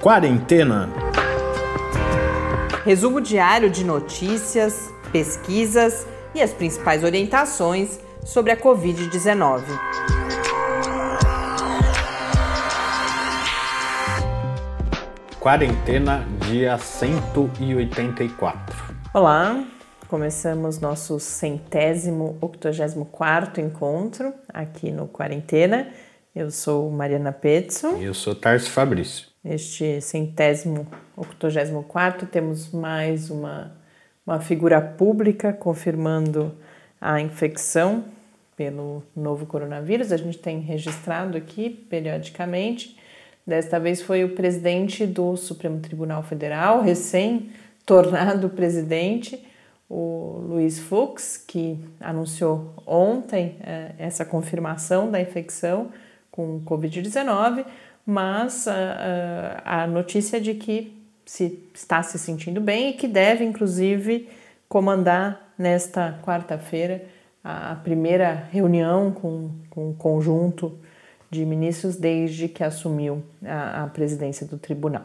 Quarentena. Resumo diário de notícias, pesquisas e as principais orientações sobre a Covid-19. Quarentena, dia 184. Olá, começamos nosso centésimo, octogésimo quarto encontro aqui no Quarentena. Eu sou Mariana Pezzo. E eu sou Tarso Fabrício. Neste centésimo, octogésimo quarto, temos mais uma, uma figura pública confirmando a infecção pelo novo coronavírus. A gente tem registrado aqui periodicamente. Desta vez foi o presidente do Supremo Tribunal Federal, recém-tornado presidente, o Luiz Fux, que anunciou ontem eh, essa confirmação da infecção com Covid-19 mas uh, uh, a notícia de que se está se sentindo bem e que deve, inclusive, comandar nesta quarta-feira a primeira reunião com, com um conjunto de ministros desde que assumiu a, a presidência do tribunal.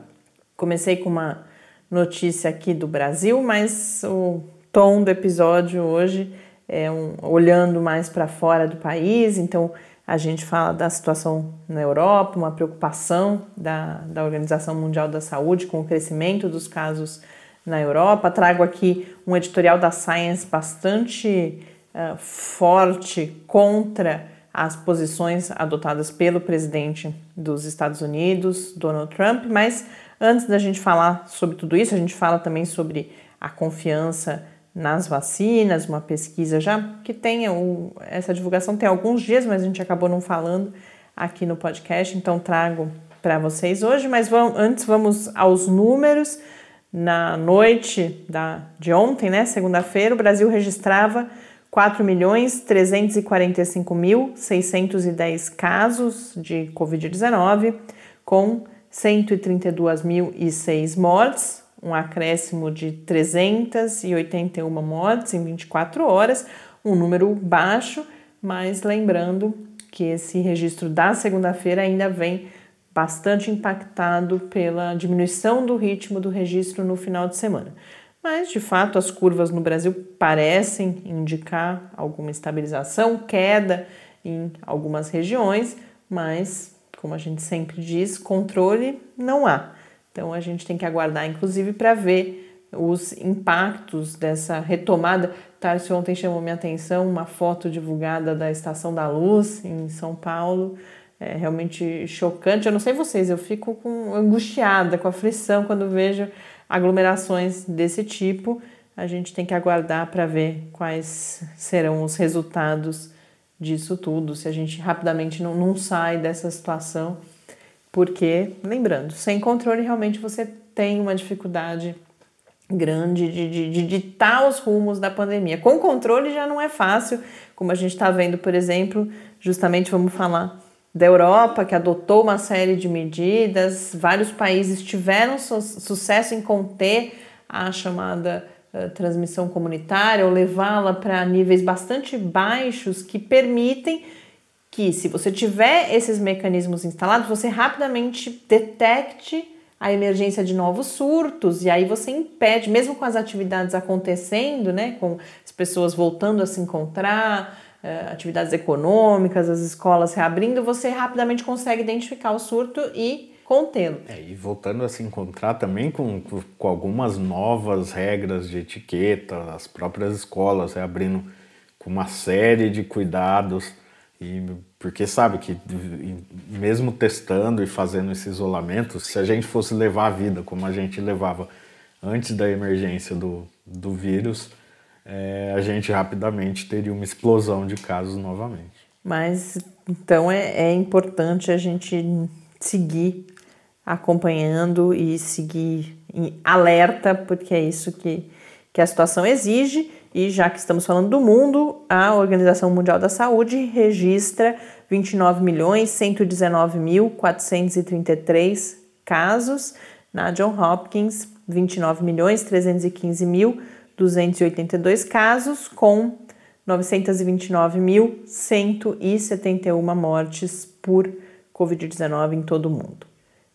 Comecei com uma notícia aqui do Brasil, mas o tom do episódio hoje é um, olhando mais para fora do país, então a gente fala da situação na Europa, uma preocupação da, da Organização Mundial da Saúde com o crescimento dos casos na Europa. Trago aqui um editorial da Science bastante uh, forte contra as posições adotadas pelo presidente dos Estados Unidos, Donald Trump. Mas antes da gente falar sobre tudo isso, a gente fala também sobre a confiança nas vacinas, uma pesquisa já que tem o, essa divulgação tem alguns dias, mas a gente acabou não falando aqui no podcast, então trago para vocês hoje. Mas vamos, antes vamos aos números. Na noite da, de ontem, né, segunda-feira, o Brasil registrava 4.345.610 casos de Covid-19, com 132.006 mortes, um acréscimo de 381 mortes em 24 horas, um número baixo, mas lembrando que esse registro da segunda-feira ainda vem bastante impactado pela diminuição do ritmo do registro no final de semana. Mas, de fato, as curvas no Brasil parecem indicar alguma estabilização, queda em algumas regiões, mas, como a gente sempre diz, controle não há. Então a gente tem que aguardar, inclusive, para ver os impactos dessa retomada. Tarso ontem chamou minha atenção uma foto divulgada da Estação da Luz em São Paulo. É realmente chocante. Eu não sei vocês, eu fico com, angustiada, com aflição quando vejo aglomerações desse tipo. A gente tem que aguardar para ver quais serão os resultados disso tudo, se a gente rapidamente não, não sai dessa situação porque, lembrando, sem controle realmente você tem uma dificuldade grande de, de, de ditar os rumos da pandemia. Com controle já não é fácil, como a gente está vendo, por exemplo, justamente vamos falar da Europa, que adotou uma série de medidas, vários países tiveram su sucesso em conter a chamada uh, transmissão comunitária ou levá-la para níveis bastante baixos que permitem que se você tiver esses mecanismos instalados, você rapidamente detecte a emergência de novos surtos e aí você impede, mesmo com as atividades acontecendo, né, com as pessoas voltando a se encontrar, eh, atividades econômicas, as escolas reabrindo, você rapidamente consegue identificar o surto e contê-lo. É, e voltando a se encontrar também com, com algumas novas regras de etiqueta, as próprias escolas reabrindo com uma série de cuidados e porque sabe que mesmo testando e fazendo esse isolamento, se a gente fosse levar a vida como a gente levava antes da emergência do, do vírus, é, a gente rapidamente teria uma explosão de casos novamente. Mas então é, é importante a gente seguir acompanhando e seguir alerta, porque é isso que, que a situação exige e já que estamos falando do mundo, a Organização Mundial da Saúde registra 29.119.433 casos. Na John Hopkins, 29.315.282 casos, com 929.171 mortes por Covid-19 em todo o mundo.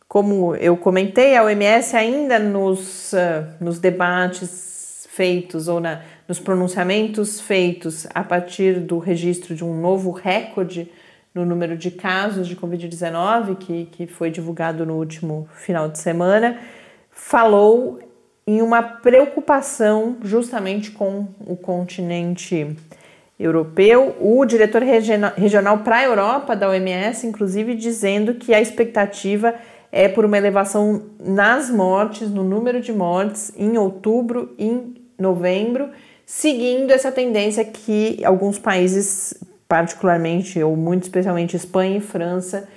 Como eu comentei, a OMS ainda nos, uh, nos debates feitos ou na, nos pronunciamentos feitos a partir do registro de um novo recorde no número de casos de Covid-19, que, que foi divulgado no último final de semana, falou em uma preocupação justamente com o continente europeu. O diretor regional para a Europa da OMS, inclusive, dizendo que a expectativa é por uma elevação nas mortes, no número de mortes, em outubro e novembro, seguindo essa tendência que alguns países, particularmente ou muito especialmente Espanha e França,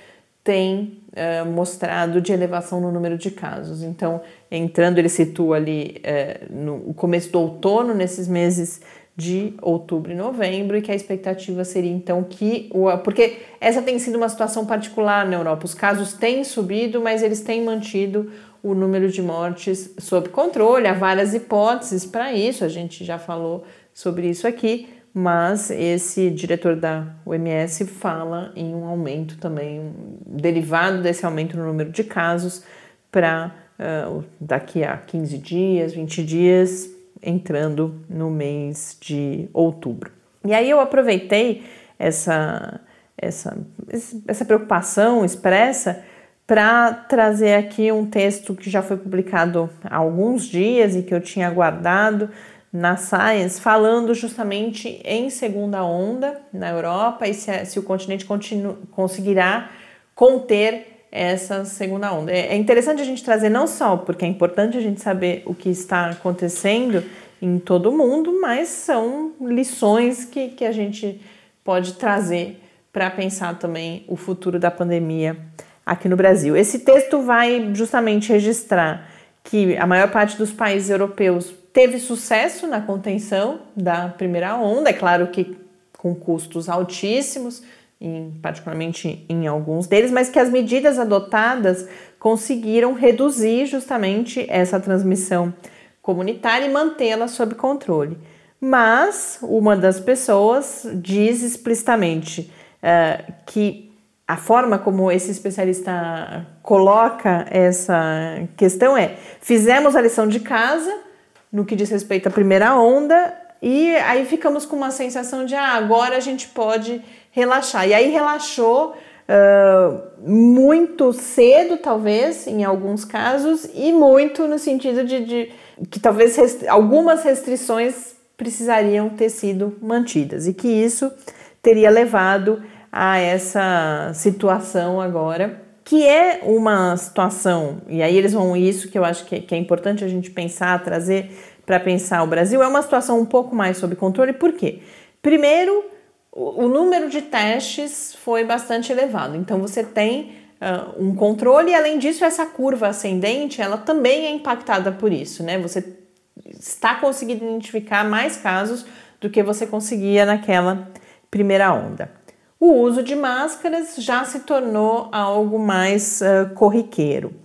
têm uh, mostrado de elevação no número de casos. Então, entrando, ele situa ali uh, no começo do outono, nesses meses de outubro e novembro, e que a expectativa seria então que. Porque essa tem sido uma situação particular na Europa. Os casos têm subido, mas eles têm mantido o número de mortes sob controle. Há várias hipóteses para isso, a gente já falou sobre isso aqui, mas esse diretor da OMS fala em um aumento também, um derivado desse aumento no número de casos para uh, daqui a 15 dias, 20 dias, entrando no mês de outubro. E aí eu aproveitei essa, essa, essa preocupação expressa para trazer aqui um texto que já foi publicado há alguns dias e que eu tinha guardado na Science, falando justamente em segunda onda na Europa e se, se o continente continu, conseguirá conter essa segunda onda. É, é interessante a gente trazer não só porque é importante a gente saber o que está acontecendo em todo o mundo, mas são lições que, que a gente pode trazer para pensar também o futuro da pandemia aqui no Brasil. Esse texto vai justamente registrar que a maior parte dos países europeus teve sucesso na contenção da primeira onda, é claro que com custos altíssimos, em, particularmente em alguns deles, mas que as medidas adotadas conseguiram reduzir justamente essa transmissão comunitária e mantê-la sob controle. Mas uma das pessoas diz explicitamente uh, que a forma como esse especialista coloca essa questão é: fizemos a lição de casa no que diz respeito à primeira onda e aí ficamos com uma sensação de ah, agora a gente pode relaxar. E aí relaxou uh, muito cedo, talvez, em alguns casos, e muito no sentido de, de que talvez restri algumas restrições precisariam ter sido mantidas e que isso teria levado a essa situação agora, que é uma situação, e aí eles vão, isso que eu acho que, que é importante a gente pensar, trazer para pensar o Brasil, é uma situação um pouco mais sob controle, por quê? Primeiro, o, o número de testes foi bastante elevado, então você tem uh, um controle e além disso essa curva ascendente ela também é impactada por isso, né? Você está conseguindo identificar mais casos do que você conseguia naquela primeira onda. O uso de máscaras já se tornou algo mais uh, corriqueiro.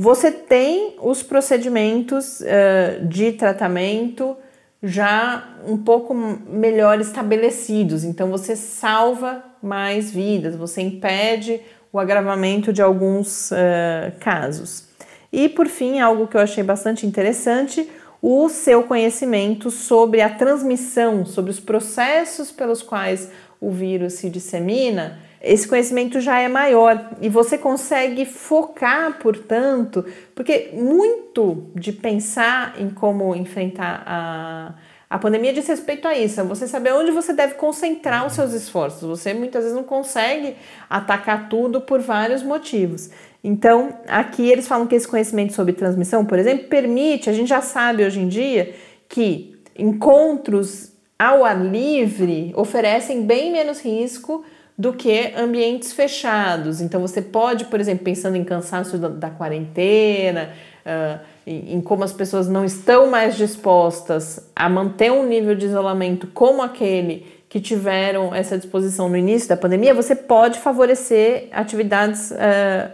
Você tem os procedimentos uh, de tratamento já um pouco melhor estabelecidos, então você salva mais vidas, você impede o agravamento de alguns uh, casos. E por fim, algo que eu achei bastante interessante, o seu conhecimento sobre a transmissão, sobre os processos pelos quais o vírus se dissemina, esse conhecimento já é maior e você consegue focar, portanto, porque muito de pensar em como enfrentar a a pandemia diz respeito a isso, é você saber onde você deve concentrar os seus esforços. Você muitas vezes não consegue atacar tudo por vários motivos. Então, aqui eles falam que esse conhecimento sobre transmissão, por exemplo, permite, a gente já sabe hoje em dia que encontros ao ar livre oferecem bem menos risco do que ambientes fechados. Então, você pode, por exemplo, pensando em cansaço da, da quarentena, uh, em como as pessoas não estão mais dispostas a manter um nível de isolamento como aquele que tiveram essa disposição no início da pandemia, você pode favorecer atividades uh,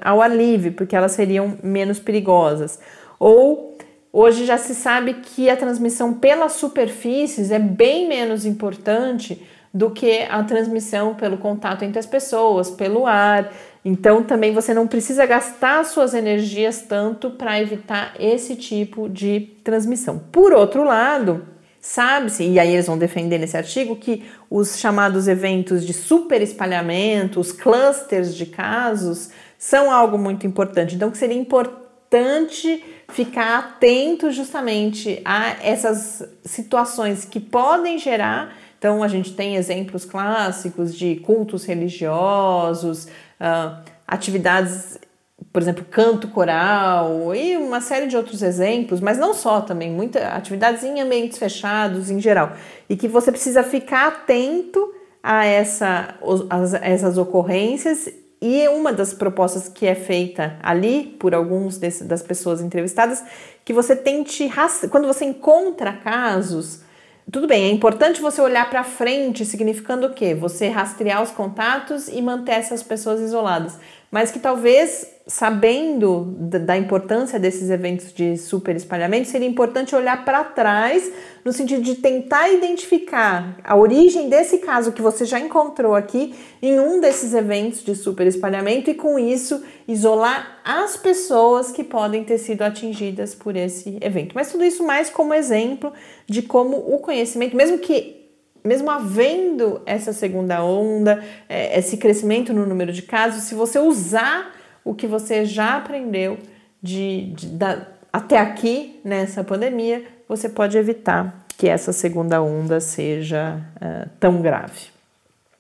ao ar livre, porque elas seriam menos perigosas. Ou hoje já se sabe que a transmissão pelas superfícies é bem menos importante do que a transmissão pelo contato entre as pessoas, pelo ar. então também você não precisa gastar suas energias tanto para evitar esse tipo de transmissão. Por outro lado, sabe-se, e aí eles vão defender nesse artigo, que os chamados eventos de super espalhamento, os clusters de casos, são algo muito importante. Então, que seria importante ficar atento justamente a essas situações que podem gerar. Então, a gente tem exemplos clássicos de cultos religiosos, uh, atividades, por exemplo, canto coral e uma série de outros exemplos, mas não só também, muitas atividades em ambientes fechados em geral. E que você precisa ficar atento a, essa, a essas ocorrências e uma das propostas que é feita ali por alguns das pessoas entrevistadas, que você tente, quando você encontra casos, tudo bem, é importante você olhar para frente, significando o quê? Você rastrear os contatos e manter essas pessoas isoladas. Mas que talvez, sabendo da importância desses eventos de super espalhamento, seria importante olhar para trás, no sentido de tentar identificar a origem desse caso que você já encontrou aqui em um desses eventos de super espalhamento e, com isso, isolar as pessoas que podem ter sido atingidas por esse evento. Mas tudo isso mais como exemplo de como o conhecimento, mesmo que mesmo havendo essa segunda onda, é, esse crescimento no número de casos, se você usar o que você já aprendeu de, de da, até aqui nessa pandemia, você pode evitar que essa segunda onda seja uh, tão grave.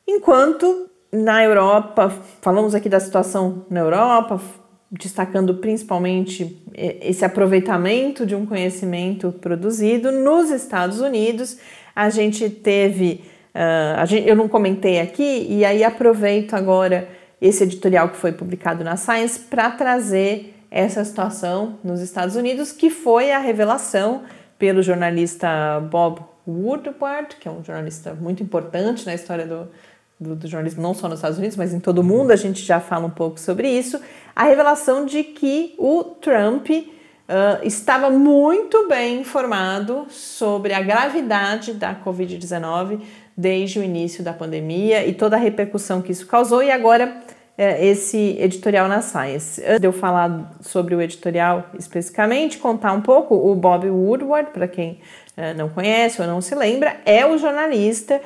Enquanto na Europa, falamos aqui da situação na Europa, destacando principalmente esse aproveitamento de um conhecimento produzido nos Estados Unidos. A gente teve, uh, a gente, eu não comentei aqui, e aí aproveito agora esse editorial que foi publicado na Science para trazer essa situação nos Estados Unidos, que foi a revelação pelo jornalista Bob Woodward, que é um jornalista muito importante na história do, do, do, jornalismo, não só nos Estados Unidos, mas em todo o mundo, a gente já fala um pouco sobre isso, a revelação de que o Trump uh, estava muito bem informado sobre a gravidade da Covid-19 desde o início da pandemia e toda a repercussão que isso causou, e agora uh, esse editorial na Science. Antes de eu falar sobre o editorial especificamente, contar um pouco, o Bob Woodward, para quem uh, não conhece ou não se lembra, é o jornalista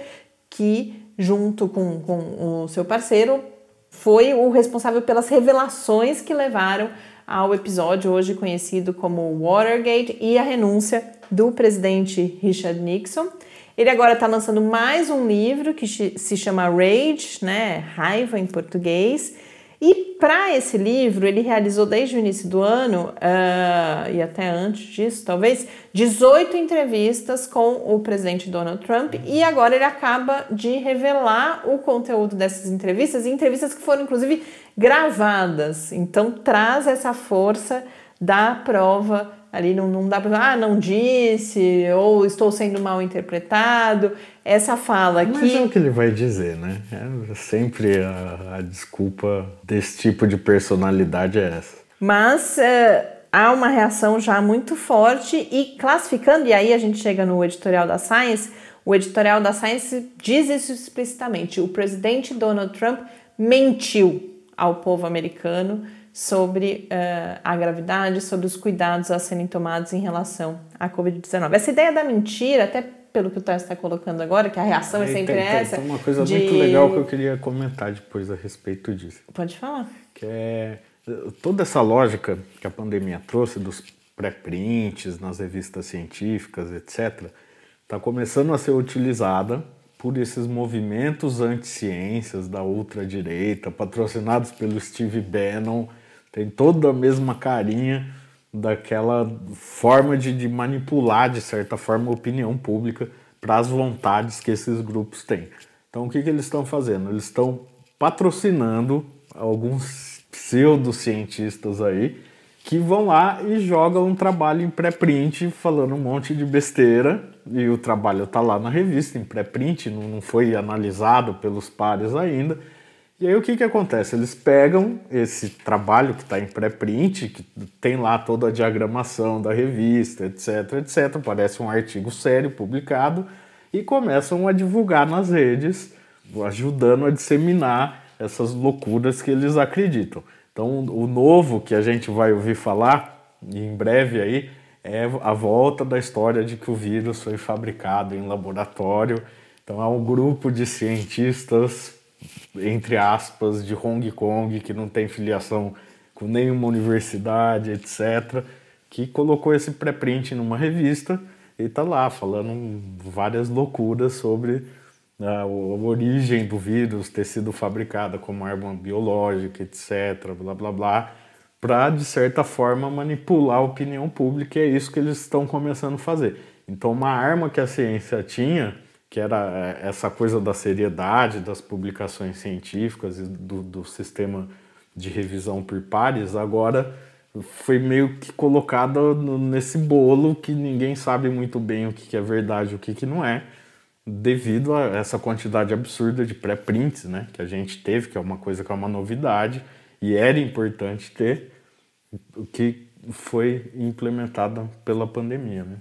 que junto com, com o seu parceiro, foi o responsável pelas revelações que levaram ao episódio hoje conhecido como Watergate e a renúncia do presidente Richard Nixon. Ele agora está lançando mais um livro que se chama Rage, né, raiva em português, e para esse livro, ele realizou desde o início do ano, uh, e até antes disso, talvez, 18 entrevistas com o presidente Donald Trump, e agora ele acaba de revelar o conteúdo dessas entrevistas, entrevistas que foram inclusive gravadas. Então traz essa força da prova ali não, não dá para ah, não disse, ou estou sendo mal interpretado. Essa fala aqui. Mas é o que ele vai dizer, né? É sempre a, a desculpa desse tipo de personalidade é essa. Mas é, há uma reação já muito forte e classificando, e aí a gente chega no editorial da Science. O editorial da Science diz isso explicitamente. O presidente Donald Trump mentiu ao povo americano sobre uh, a gravidade, sobre os cuidados a serem tomados em relação à Covid-19. Essa ideia da mentira, até pelo que o Tarso está colocando agora, que a reação é, é sempre tem, essa. Tem uma coisa de... muito legal que eu queria comentar depois a respeito disso. Pode falar. Que é toda essa lógica que a pandemia trouxe dos pré-prints nas revistas científicas, etc., está começando a ser utilizada por esses movimentos anti-ciências da ultradireita, patrocinados pelo Steve Bannon, tem toda a mesma carinha daquela forma de, de manipular, de certa forma, a opinião pública para as vontades que esses grupos têm. Então, o que, que eles estão fazendo? Eles estão patrocinando alguns pseudocientistas aí que vão lá e jogam um trabalho em pré-print falando um monte de besteira e o trabalho está lá na revista em pré-print, não, não foi analisado pelos pares ainda e aí o que, que acontece? Eles pegam esse trabalho que está em pré-print, que tem lá toda a diagramação da revista, etc, etc, parece um artigo sério publicado, e começam a divulgar nas redes, ajudando a disseminar essas loucuras que eles acreditam. Então, o novo que a gente vai ouvir falar em breve aí é a volta da história de que o vírus foi fabricado em laboratório. Então, é um grupo de cientistas, entre aspas, de Hong Kong, que não tem filiação com nenhuma universidade, etc., que colocou esse pré-print numa revista e tá lá falando várias loucuras sobre a, a origem do vírus ter sido fabricada como arma biológica, etc., blá blá blá, para de certa forma manipular a opinião pública, e é isso que eles estão começando a fazer. Então, uma arma que a ciência tinha, que era é, essa coisa da seriedade das publicações científicas e do, do sistema de revisão por pares, agora foi meio que colocada nesse bolo que ninguém sabe muito bem o que é verdade e o que não é, devido a essa quantidade absurda de pré-prints né, que a gente teve, que é uma coisa que é uma novidade e era importante ter, o que foi implementada pela pandemia. Né?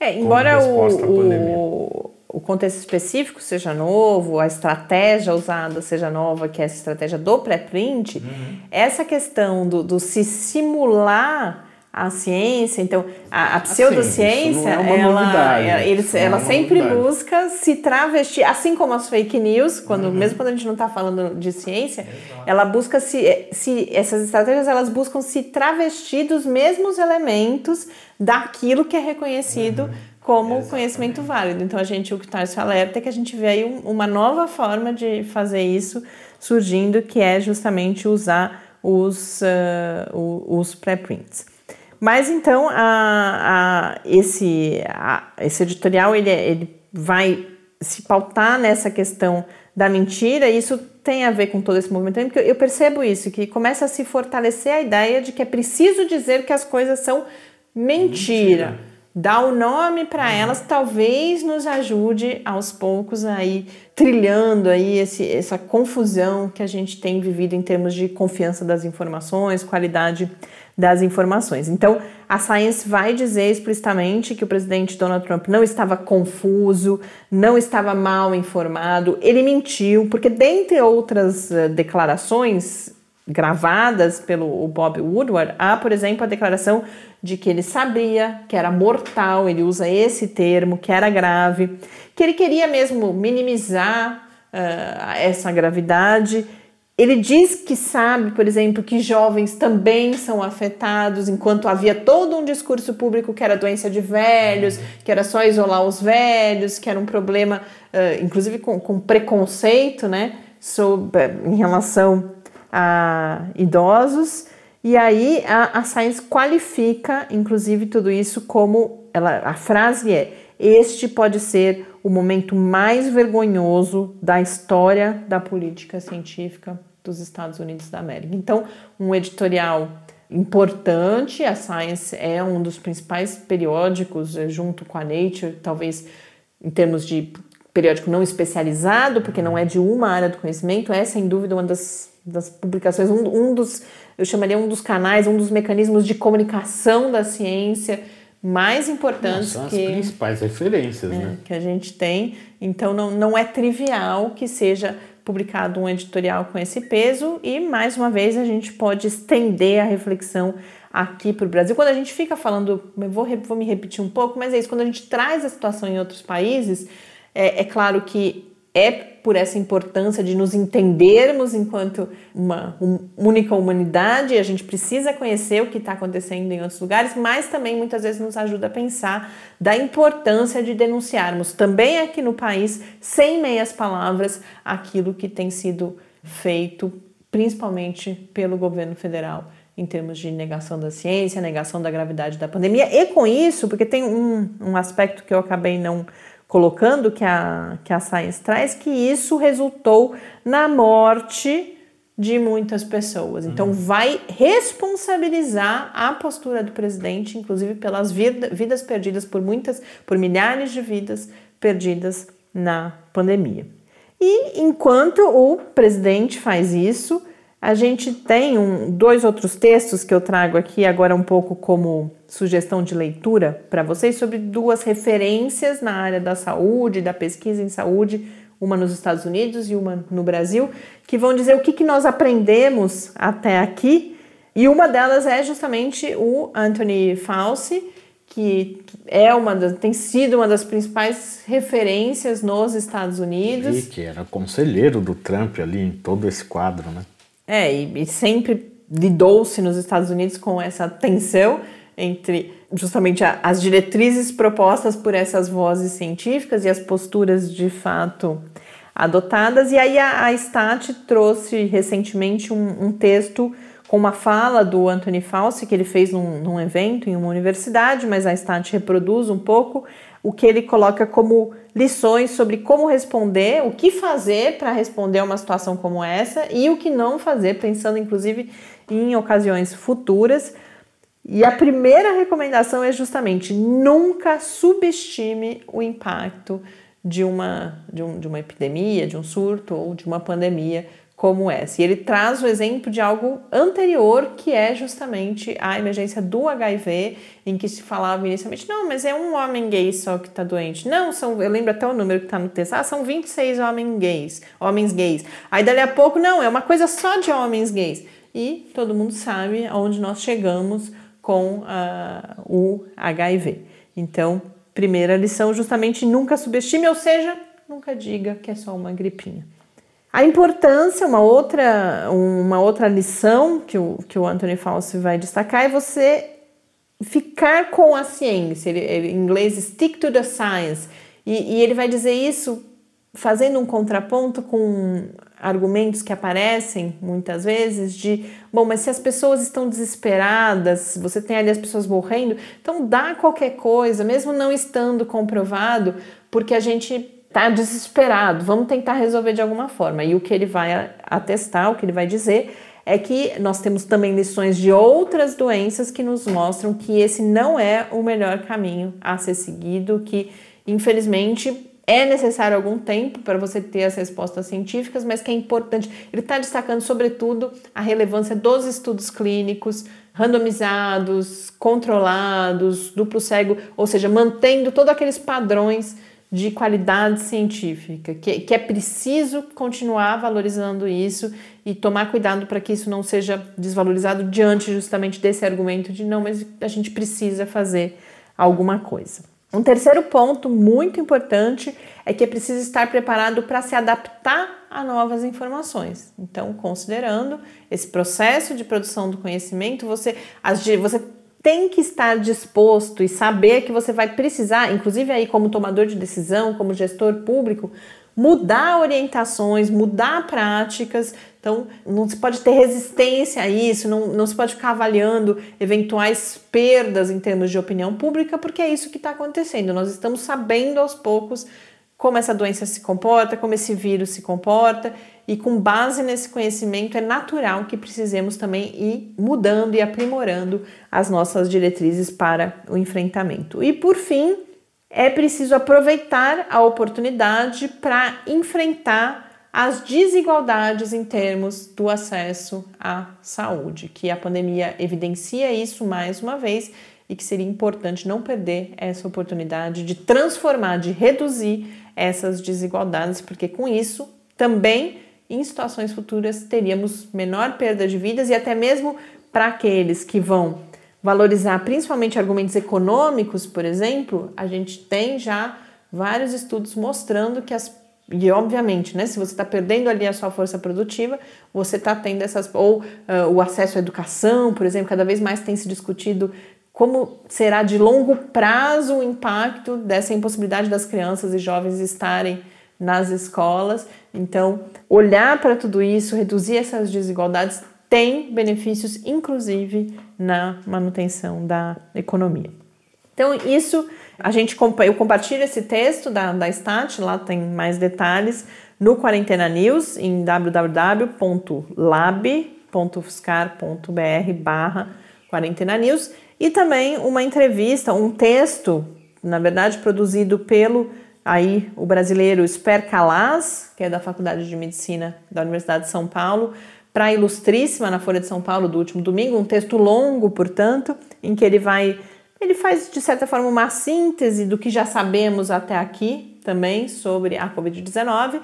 É, embora o, o contexto específico seja novo, a estratégia usada seja nova, que é essa estratégia do pré-print, uhum. essa questão do, do, se simular a ciência, então a, a pseudociência, assim, é ela, ela, eles, é ela sempre novidade. busca se travestir, assim como as fake news, quando, uhum. mesmo quando a gente não está falando de ciência, Exato. ela busca se, se essas estratégias elas buscam se travestir dos mesmos elementos daquilo que é reconhecido uhum como Exatamente. conhecimento válido. Então a gente, o que está se alerta é que a gente vê aí um, uma nova forma de fazer isso surgindo, que é justamente usar os, uh, os pré-prints. Mas então a, a, esse, a, esse editorial ele, ele vai se pautar nessa questão da mentira, e isso tem a ver com todo esse movimento, porque eu percebo isso, que começa a se fortalecer a ideia de que é preciso dizer que as coisas são mentira. mentira dar o nome para uhum. elas talvez nos ajude aos poucos aí trilhando aí esse, essa confusão que a gente tem vivido em termos de confiança das informações, qualidade das informações. Então, a Science vai dizer explicitamente que o presidente Donald Trump não estava confuso, não estava mal informado, ele mentiu, porque dentre outras uh, declarações gravadas pelo Bob Woodward, há, por exemplo, a declaração de que ele sabia que era mortal, ele usa esse termo, que era grave, que ele queria mesmo minimizar uh, essa gravidade. Ele diz que sabe, por exemplo, que jovens também são afetados, enquanto havia todo um discurso público que era doença de velhos, que era só isolar os velhos, que era um problema, uh, inclusive com, com preconceito, né, sobre, em relação a idosos. E aí a, a Science qualifica, inclusive, tudo isso como ela, a frase é: este pode ser o momento mais vergonhoso da história da política científica dos Estados Unidos da América. Então, um editorial importante, a Science é um dos principais periódicos, eh, junto com a Nature, talvez em termos de periódico não especializado, porque não é de uma área do conhecimento, é sem dúvida uma das das publicações, um, um dos, eu chamaria um dos canais, um dos mecanismos de comunicação da ciência mais importantes São que as principais referências, é, né? Que a gente tem. Então não, não é trivial que seja publicado um editorial com esse peso e mais uma vez a gente pode estender a reflexão aqui para o Brasil. Quando a gente fica falando, eu vou, vou me repetir um pouco, mas é isso, quando a gente traz a situação em outros países, é, é claro que é por essa importância de nos entendermos enquanto uma única humanidade, a gente precisa conhecer o que está acontecendo em outros lugares, mas também muitas vezes nos ajuda a pensar da importância de denunciarmos também aqui no país, sem meias palavras, aquilo que tem sido feito, principalmente pelo governo federal em termos de negação da ciência, negação da gravidade da pandemia. E com isso, porque tem um, um aspecto que eu acabei não colocando que a, que a Science traz, que isso resultou na morte de muitas pessoas. Então, uhum. vai responsabilizar a postura do presidente, inclusive pelas vida, vidas perdidas por muitas, por milhares de vidas perdidas na pandemia. E enquanto o presidente faz isso, a gente tem um, dois outros textos que eu trago aqui agora um pouco como sugestão de leitura para vocês sobre duas referências na área da saúde, da pesquisa em saúde. uma nos Estados Unidos e uma no Brasil, que vão dizer o que, que nós aprendemos até aqui. E uma delas é justamente o Anthony Fauci, que é uma das, tem sido uma das principais referências nos Estados Unidos. E que era conselheiro do Trump ali em todo esse quadro, né? É, e, e sempre lidou-se nos Estados Unidos com essa tensão entre justamente a, as diretrizes propostas por essas vozes científicas e as posturas de fato adotadas. E aí a, a Stat trouxe recentemente um, um, texto com uma fala do Anthony Fauci que ele fez num, num evento em uma universidade, mas a Stat reproduz um pouco o que ele coloca como lições sobre como responder, o que fazer para responder a uma situação como essa e o que não fazer, pensando inclusive em ocasiões futuras. E a primeira recomendação é justamente nunca subestime o impacto de uma, de, um, de uma epidemia, de um surto ou de uma pandemia como essa. E ele traz o exemplo de algo anterior, que é justamente a emergência do HIV, em que se falava inicialmente, não, mas é um homem gay só que está doente. Não, são, eu lembro até o número que está no texto, ah, são 26 homens gays, homens gays. Aí dali a pouco, não, é uma coisa só de homens gays. E todo mundo sabe aonde nós chegamos com uh, o HIV. Então, primeira lição, justamente nunca subestime, ou seja, nunca diga que é só uma gripinha. A importância, uma outra, uma outra lição que o, que o Anthony Fauci vai destacar é você ficar com a ciência. Ele, ele, em inglês, stick to the science. E, e ele vai dizer isso fazendo um contraponto com argumentos que aparecem muitas vezes de, bom, mas se as pessoas estão desesperadas, você tem ali as pessoas morrendo, então dá qualquer coisa, mesmo não estando comprovado, porque a gente está desesperado, vamos tentar resolver de alguma forma. E o que ele vai atestar, o que ele vai dizer é que nós temos também lições de outras doenças que nos mostram que esse não é o melhor caminho a ser seguido, que infelizmente é necessário algum tempo para você ter as respostas científicas, mas que é importante. Ele está destacando, sobretudo, a relevância dos estudos clínicos randomizados, controlados, duplo cego, ou seja, mantendo todos aqueles padrões de qualidade científica, que, que é preciso continuar valorizando isso e tomar cuidado para que isso não seja desvalorizado diante justamente desse argumento de não, mas a gente precisa fazer alguma coisa. Um terceiro ponto muito importante é que é preciso estar preparado para se adaptar a novas informações. Então, considerando esse processo de produção do conhecimento, você, você tem que estar disposto e saber que você vai precisar, inclusive aí como tomador de decisão, como gestor público, mudar orientações, mudar práticas. Então, não se pode ter resistência a isso, não, não se pode ficar avaliando eventuais perdas em termos de opinião pública, porque é isso que está acontecendo. Nós estamos sabendo aos poucos como essa doença se comporta, como esse vírus se comporta, e com base nesse conhecimento é natural que precisemos também ir mudando e aprimorando as nossas diretrizes para o enfrentamento. E por fim, é preciso aproveitar a oportunidade para enfrentar as desigualdades em termos do acesso à saúde, que a pandemia evidencia isso mais uma vez e que seria importante não perder essa oportunidade de transformar, de reduzir essas desigualdades, porque com isso também em situações futuras teríamos menor perda de vidas e até mesmo para aqueles que vão valorizar principalmente argumentos econômicos, por exemplo, a gente tem já vários estudos mostrando que as e obviamente, né, se você está perdendo ali a sua força produtiva, você está tendo essas ou uh, o acesso à educação, por exemplo, cada vez mais tem se discutido como será de longo prazo o impacto dessa impossibilidade das crianças e jovens estarem nas escolas. Então, olhar para tudo isso, reduzir essas desigualdades tem benefícios, inclusive na manutenção da economia. Então, isso a gente eu compartilho esse texto da, da Stat, lá tem mais detalhes no Quarentena News em www.lab.fuscar.br barra Quarentena News e também uma entrevista, um texto, na verdade, produzido pelo aí o brasileiro Esper Calaz, que é da Faculdade de Medicina da Universidade de São Paulo, para a Ilustríssima na Folha de São Paulo do último domingo, um texto longo, portanto, em que ele vai ele faz de certa forma uma síntese do que já sabemos até aqui, também sobre a Covid-19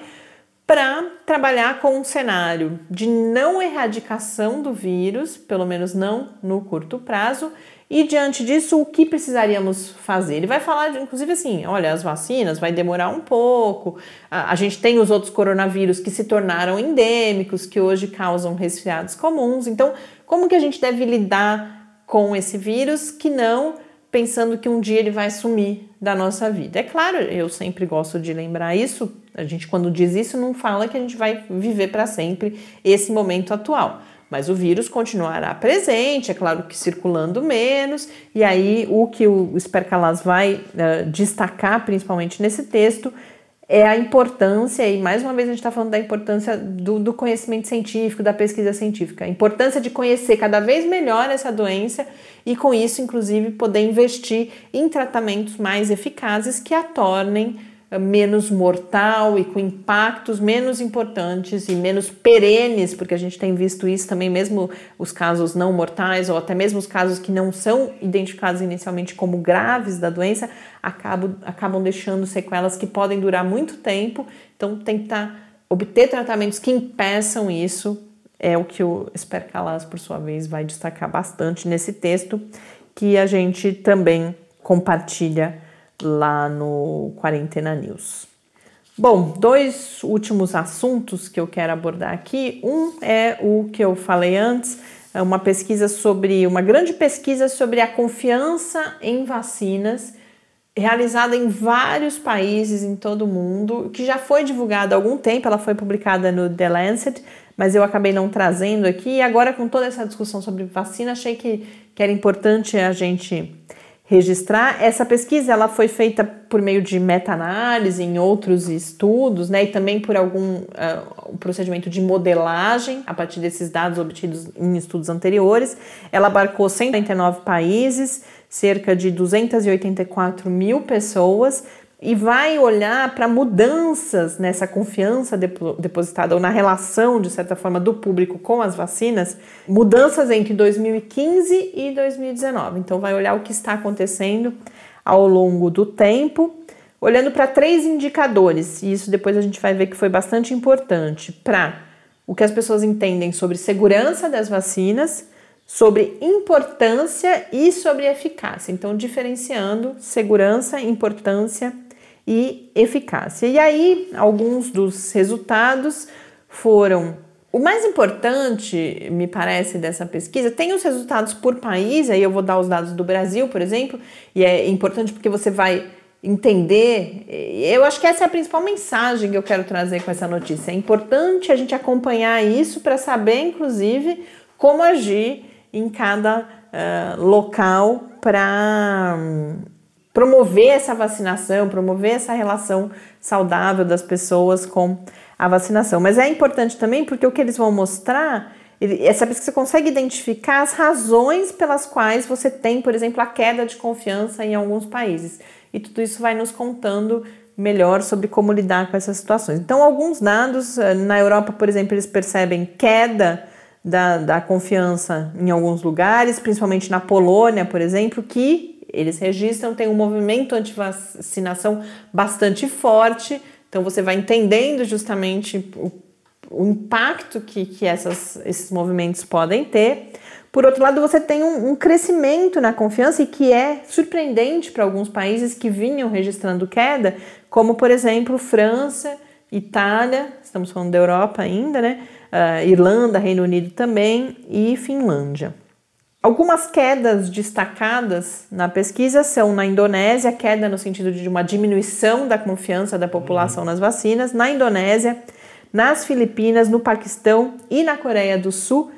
para trabalhar com um cenário de não erradicação do vírus, pelo menos não no curto prazo, e diante disso, o que precisaríamos fazer? Ele vai falar, inclusive, assim: olha, as vacinas vai demorar um pouco, a, a, gente tem os outros coronavírus que se tornaram endêmicos, que hoje causam resfriados comuns. Então, como que a gente deve lidar com esse vírus que não pensando que um dia ele vai sumir da nossa vida? É claro, eu sempre gosto de lembrar isso. A gente, quando diz isso, não fala que a gente vai viver para sempre esse momento atual mas o vírus continuará presente, é claro que circulando menos, e aí o que o Spercalas vai uh, destacar, principalmente nesse texto, é a importância, e mais uma vez a gente está falando da importância do, do, conhecimento científico, da pesquisa científica, a importância de conhecer cada vez melhor essa doença e, com isso, inclusive, poder investir em tratamentos mais eficazes que a tornem menos mortal e com impactos menos importantes e menos perenes, porque a gente tem visto isso também, mesmo os casos não mortais ou até mesmo os casos que não são identificados inicialmente como graves da doença, acabam, acabam deixando sequelas que podem durar muito tempo. Então, tentar obter tratamentos que impeçam isso é o que o Esper Calas, por sua vez, vai destacar bastante nesse texto, que a gente também compartilha lá no Quarentena News. Bom, dois últimos assuntos que eu quero abordar aqui. Um é o que eu falei antes, é uma pesquisa sobre uma grande pesquisa sobre a confiança em vacinas realizada em vários países em todo o mundo, que já foi divulgada há algum tempo, ela foi publicada no The Lancet, mas eu acabei não trazendo aqui. E agora, com toda essa discussão sobre vacina, achei que, que era importante a gente registrar. Essa pesquisa ela foi feita por meio de meta-análise em outros estudos, né, e também por algum uh, procedimento de modelagem a partir desses dados obtidos em estudos anteriores. Ela abarcou 199 países, cerca de 284 mil pessoas, e vai olhar para mudanças nessa confiança depositada ou na relação, de certa forma, do público com as vacinas, mudanças entre 2015 e 2019. Então, vai olhar o que está acontecendo ao longo do tempo, olhando para três indicadores, e isso depois a gente vai ver que foi bastante importante para o que as pessoas entendem sobre segurança das vacinas, sobre importância e sobre eficácia. Então, diferenciando segurança, importância e eficácia. E aí, alguns dos resultados foram. O mais importante, me parece, dessa pesquisa, tem os resultados por país, aí eu vou dar os dados do Brasil, por exemplo, e é importante porque você vai entender. Eu acho que essa é a principal mensagem que eu quero trazer com essa notícia. É importante a gente acompanhar isso para saber, inclusive, como agir em cada uh, local para promover essa vacinação, promover essa relação saudável das pessoas com a vacinação. Mas é importante também porque o que eles vão mostrar, essa pesquisa consegue identificar as razões pelas quais você tem, por exemplo, a queda de confiança em alguns países. E tudo isso vai nos contando melhor sobre como lidar com essas situações. Então, alguns dados, eh, na Europa, por exemplo, eles percebem queda da, da confiança em alguns lugares, principalmente na Polônia, por exemplo, que eles registram, tem um movimento anti-vacinação bastante forte, então você vai entendendo justamente o, o impacto que, que essas, esses movimentos podem ter. Por outro lado, você tem um, um crescimento na confiança e que é surpreendente para alguns países que vinham registrando queda, como por exemplo França, Itália, estamos falando da Europa ainda, né? Uh, Irlanda, Reino Unido também e Finlândia. Algumas quedas destacadas na pesquisa são na Indonésia, queda no sentido de uma diminuição da confiança da população nas vacinas, na Indonésia, nas Filipinas, no Paquistão e na Coreia do Sul.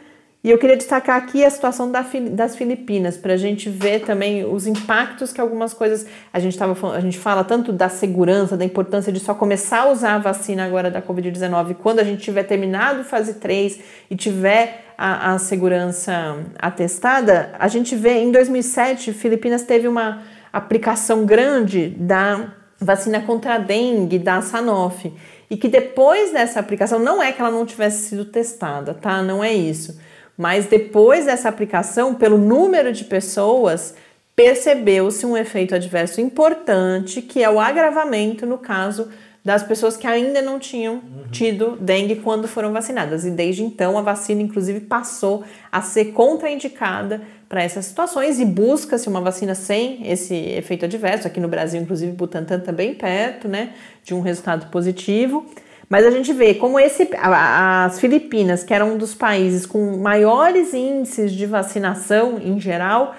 E eu queria destacar aqui a situação das Filipinas, para a gente ver também os impactos que algumas coisas. A gente, tava, a gente fala tanto da segurança, da importância de só começar a usar a vacina agora da Covid-19 quando a gente tiver terminado fase 3 e tiver a, a segurança atestada, a gente vê em 2007, Filipinas teve uma aplicação grande da vacina contra a dengue da Sanofi e que depois dessa aplicação não é que ela não tivesse sido testada, tá? Não é isso. Mas depois dessa aplicação, pelo número de pessoas percebeu-se um efeito adverso importante, que é o agravamento no caso das pessoas que ainda não tinham uhum. tido dengue quando foram vacinadas. E desde então a vacina, inclusive, passou a ser contraindicada para essas situações e busca-se uma vacina sem esse efeito adverso. Aqui no Brasil, inclusive, Butantan está bem perto né, de um resultado positivo. Mas a gente vê como esse, as Filipinas, que eram um dos países com maiores índices de vacinação em geral,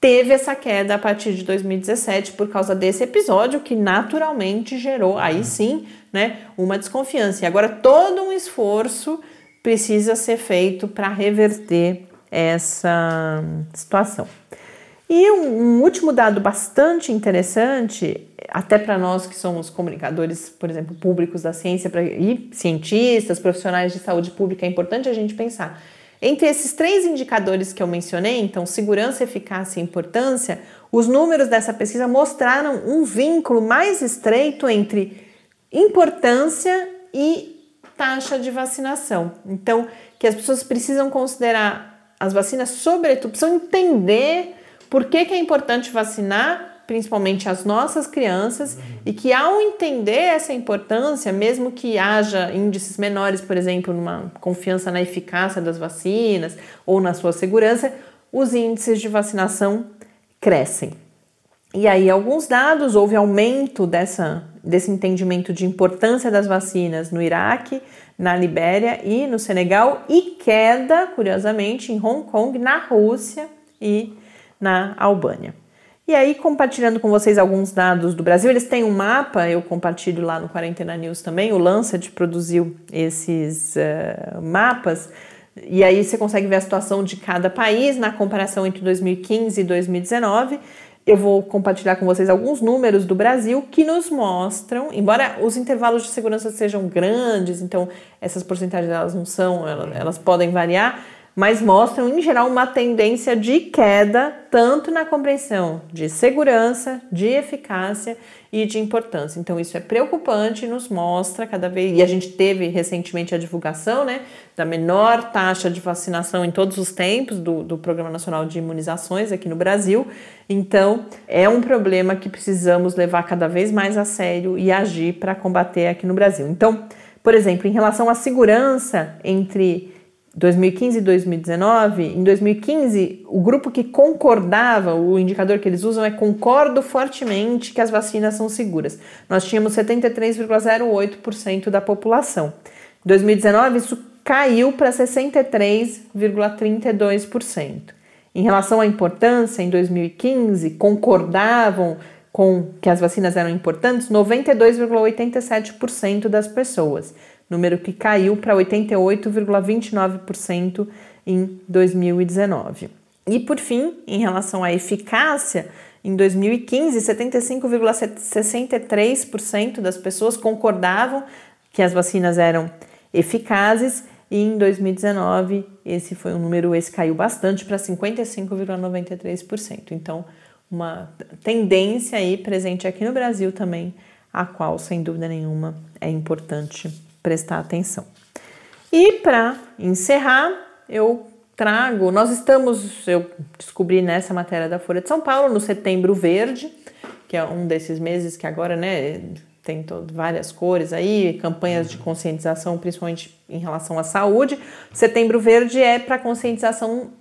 teve essa queda a partir de 2017 por causa desse episódio que naturalmente gerou aí uhum. sim, né, uma desconfiança. E agora todo um esforço precisa ser feito para reverter essa situação. E um, um último dado bastante interessante, até para nós que somos comunicadores, por exemplo, públicos da ciência pra, e cientistas, profissionais de saúde pública, é importante a gente pensar entre esses três indicadores que eu mencionei, então segurança, eficácia e importância, os números dessa pesquisa mostraram um vínculo mais estreito entre importância e taxa de vacinação. Então, que as pessoas precisam considerar as vacinas, sobretudo, precisam entender por que, que é importante vacinar principalmente as nossas crianças, uhum. e que ao entender essa importância, mesmo que haja índices menores, por exemplo, numa confiança na eficácia das vacinas ou na sua segurança, os índices de vacinação crescem. E aí, alguns dados, houve aumento dessa, desse entendimento de importância das vacinas no Iraque, na Libéria e no Senegal, e queda, curiosamente, em Hong Kong, na Rússia e na Albânia. E aí, compartilhando com vocês alguns dados do Brasil, eles têm um mapa, eu compartilho lá no Quarentena News também, o Lancet produziu esses uh, mapas, e aí você consegue ver a situação de cada país na comparação entre 2015 e 2019. Eu vou compartilhar com vocês alguns números do Brasil que nos mostram, embora os intervalos de segurança sejam grandes, então essas porcentagens elas não são, elas, elas podem variar, mas mostram em geral uma tendência de queda tanto na compreensão de segurança, de eficácia e de importância. Então isso é preocupante nos mostra cada vez e a gente teve recentemente a divulgação, né, da menor taxa de vacinação em todos os tempos do, do Programa Nacional de Imunizações aqui no Brasil. Então é um problema que precisamos levar cada vez mais a sério e agir para combater aqui no Brasil. Então, por exemplo, em relação à segurança entre 2015 e 2019, em 2015, o grupo que concordava, o indicador que eles usam é concordo fortemente que as vacinas são seguras. Nós tínhamos 73,08% da população. Em 2019, isso caiu para 63,32%. Em relação à importância, em 2015, concordavam com que as vacinas eram importantes 92,87% das pessoas número que caiu para 88,29% em 2019. E por fim, em relação à eficácia, em 2015, 75,63% das pessoas concordavam que as vacinas eram eficazes e em 2019 esse foi um número esse caiu bastante para 55,93%. Então, uma tendência aí presente aqui no Brasil também, a qual sem dúvida nenhuma é importante prestar atenção. E para encerrar, eu trago, nós estamos, eu descobri nessa matéria da Folha de São Paulo, no Setembro Verde, que é um desses meses que agora, né, tem todo, várias cores aí, campanhas de conscientização, principalmente em relação à saúde. Setembro Verde é para conscientização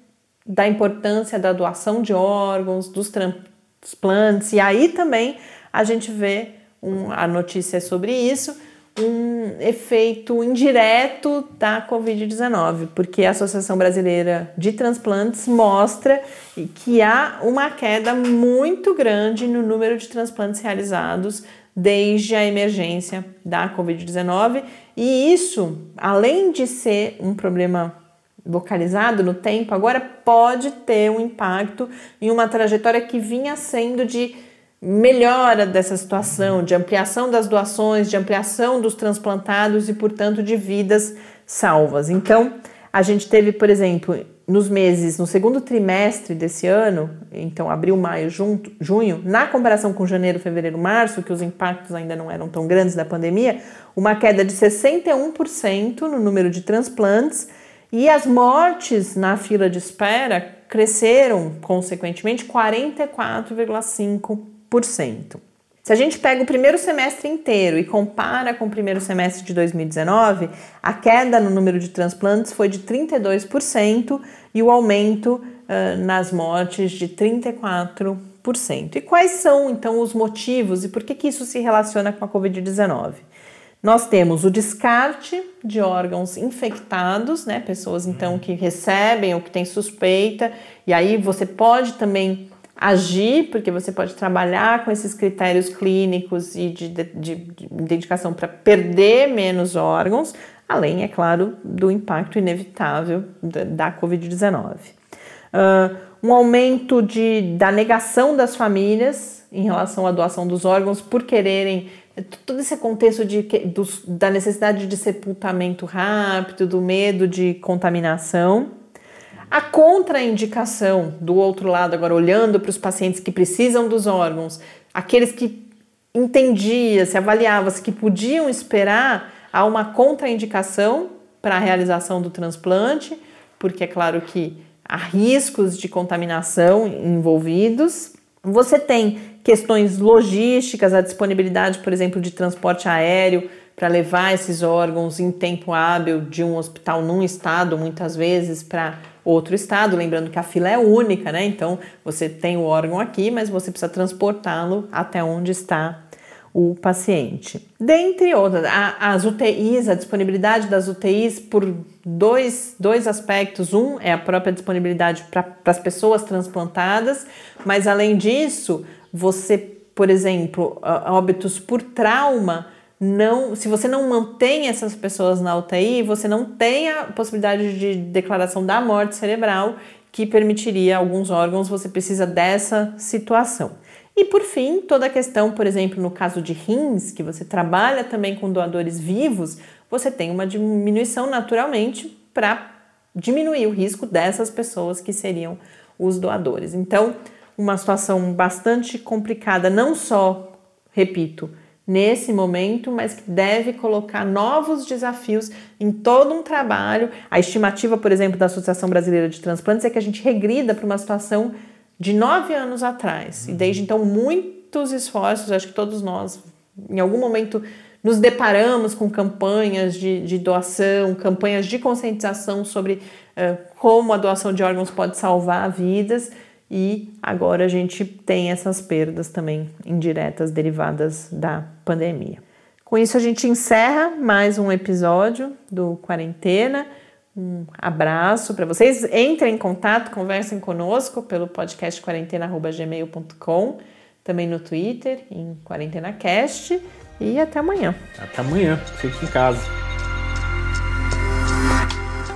da importância da doação de órgãos, dos transplantes, e aí também a gente vê um, a notícia sobre isso um efeito indireto da Covid-19, porque a Associação Brasileira de Transplantes mostra que há uma queda muito grande no número de transplantes realizados desde a emergência da Covid-19, e isso, além de ser um problema localizado no tempo, agora pode ter um impacto em uma trajetória que vinha sendo de melhora dessa situação, de ampliação das doações, de ampliação dos transplantados e, portanto, de vidas salvas. Então, a gente teve, por exemplo, nos meses, no segundo trimestre desse ano, então abril, maio, junho, junho, na comparação com janeiro, fevereiro, março, que os impactos ainda não eram tão grandes da pandemia, uma queda de 61% no número de transplantes e as mortes na fila de espera cresceram, consequentemente, 44,5%. Se a gente pega o primeiro semestre inteiro e compara com o primeiro semestre de 2019, a queda no número de transplantes foi de 32% e o aumento uh, nas mortes de 34%. E quais são então os motivos e por que, que isso se relaciona com a Covid-19? Nós temos o descarte de órgãos infectados, né? Pessoas então que recebem ou que têm suspeita, e aí você pode também agir, porque você pode trabalhar com esses critérios clínicos e de, de, de dedicação para perder menos órgãos, além, é claro, do impacto inevitável da, da Covid-19. Uh, um aumento de, da negação das famílias em relação à doação dos órgãos por quererem todo esse contexto de, da necessidade de sepultamento rápido, do medo de contaminação. A contraindicação, do outro lado, agora olhando para os pacientes que precisam dos órgãos, aqueles que entendia, se avaliava-se que podiam esperar, há uma contraindicação para a realização do transplante, porque é claro que há riscos de contaminação envolvidos. Você tem questões logísticas, a disponibilidade, por exemplo, de transporte aéreo para levar esses órgãos em tempo hábil de um hospital num estado, muitas vezes, para outro estado, lembrando que a fila é única, né? Então você tem o órgão aqui, mas você precisa transportá-lo até onde está o paciente. Dentre outras, as UTIs, a disponibilidade das UTIs por dois, dois aspectos. Um é a própria disponibilidade para as pessoas transplantadas, mas além disso, você, por exemplo, óbitos por trauma não, se você não mantém essas pessoas na UTI, você não tem a possibilidade de declaração da morte cerebral que permitiria alguns órgãos, você precisa dessa situação. E por fim, toda a questão, por exemplo, no caso de rins, que você trabalha também com doadores vivos, você tem uma diminuição naturalmente para diminuir o risco dessas pessoas que seriam os doadores. Então, uma situação bastante complicada, não só, repito, nesse momento, mas que deve colocar novos desafios em todo um trabalho. A estimativa, por exemplo, da Associação Brasileira de Transplantes é que a gente regrida para uma situação de nove anos atrás. E desde então, muitos esforços, acho que todos nós, em algum momento, nos deparamos com campanhas de, de doação, campanhas de conscientização sobre uh, como a doação de órgãos pode salvar vidas e agora a gente tem essas perdas também indiretas derivadas da pandemia. Com isso, a gente encerra mais um episódio do Quarentena. Um abraço para vocês. Entrem em contato, conversem conosco pelo podcast quarentena.gmail.com, também no Twitter, em QuarentenaCast. E até amanhã. Até amanhã. Fique em casa.